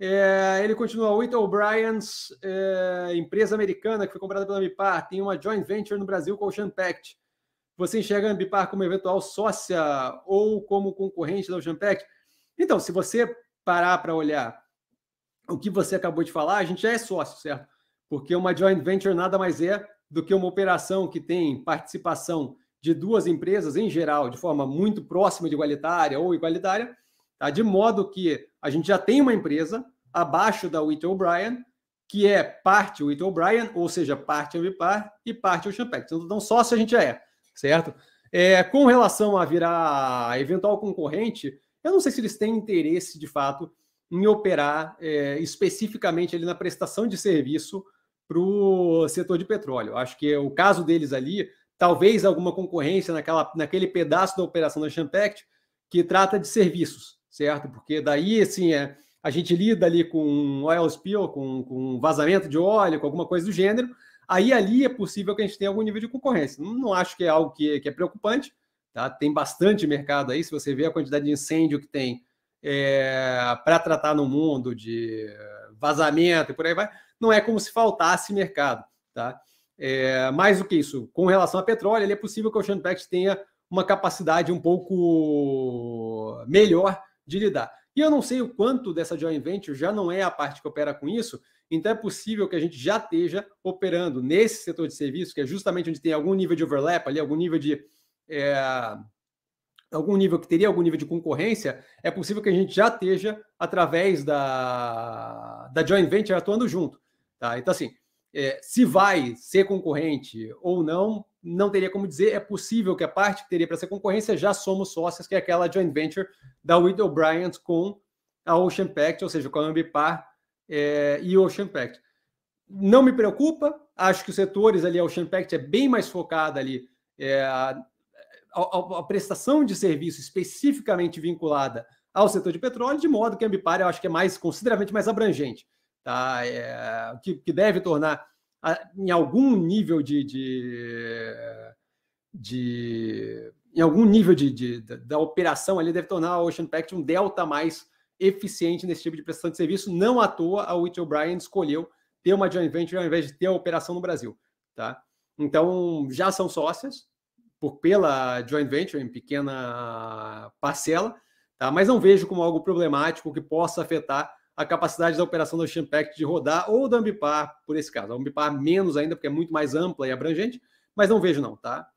É, ele continua, Whittle O'Brien's é, empresa americana que foi comprada pela Ambipar, tem uma joint venture no Brasil com o Ocean Pact. Você enxerga a Ambipar como eventual sócia ou como concorrente da Ocean Pact? Então, se você parar para olhar o que você acabou de falar, a gente já é sócio, certo? Porque uma joint venture nada mais é do que uma operação que tem participação de duas empresas, em geral, de forma muito próxima de igualitária ou igualitária, tá? de modo que a gente já tem uma empresa abaixo da Whittle O'Brien, que é parte Whittle O'Brien, ou seja, parte Ambipar e parte Ocean Pact. Então, sócio a gente já é, certo? É, com relação a virar eventual concorrente, eu não sei se eles têm interesse, de fato, em operar é, especificamente ali na prestação de serviço para o setor de petróleo. Acho que o caso deles ali, talvez alguma concorrência naquela, naquele pedaço da operação da Champact que trata de serviços, certo? Porque daí, assim, é, a gente lida ali com oil spill, com, com vazamento de óleo, com alguma coisa do gênero, aí ali é possível que a gente tenha algum nível de concorrência. Não, não acho que é algo que, que é preocupante, tá? Tem bastante mercado aí, se você vê a quantidade de incêndio que tem é, para tratar no mundo de vazamento e por aí vai, não é como se faltasse mercado. Tá? É, mais do que isso, com relação a petróleo, é possível que o Ocean tenha uma capacidade um pouco melhor de lidar. E eu não sei o quanto dessa joint venture já não é a parte que opera com isso, então é possível que a gente já esteja operando nesse setor de serviço, que é justamente onde tem algum nível de overlap ali, algum nível de é, algum nível que teria algum nível de concorrência, é possível que a gente já esteja através da, da joint venture atuando junto. Tá? Então, assim, é, se vai ser concorrente ou não, não teria como dizer. É possível que a parte que teria para ser concorrência já somos sócios, que é aquela joint venture da Whittle Bryant com a Ocean Pact, ou seja, com a Ambipar é, e Ocean Pact. Não me preocupa, acho que os setores ali, a Ocean Pact é bem mais focada ali é, a, a, prestação de serviço especificamente vinculada ao setor de petróleo, de modo que a Ambipar eu acho que é mais consideravelmente mais abrangente, tá? É, que, que deve tornar em algum nível de, de, de em algum nível de, de, da operação ali deve tornar a Ocean Pact um delta mais eficiente nesse tipo de prestação de serviço. Não à toa a Whit O'Brien escolheu ter uma joint venture ao invés de ter a operação no Brasil, tá? Então já são sócias, por pela joint venture em pequena parcela, tá? mas não vejo como algo problemático que possa afetar a capacidade da operação do Champact de rodar ou da Ambipar, por esse caso. A Ambipar menos ainda, porque é muito mais ampla e abrangente, mas não vejo não, tá?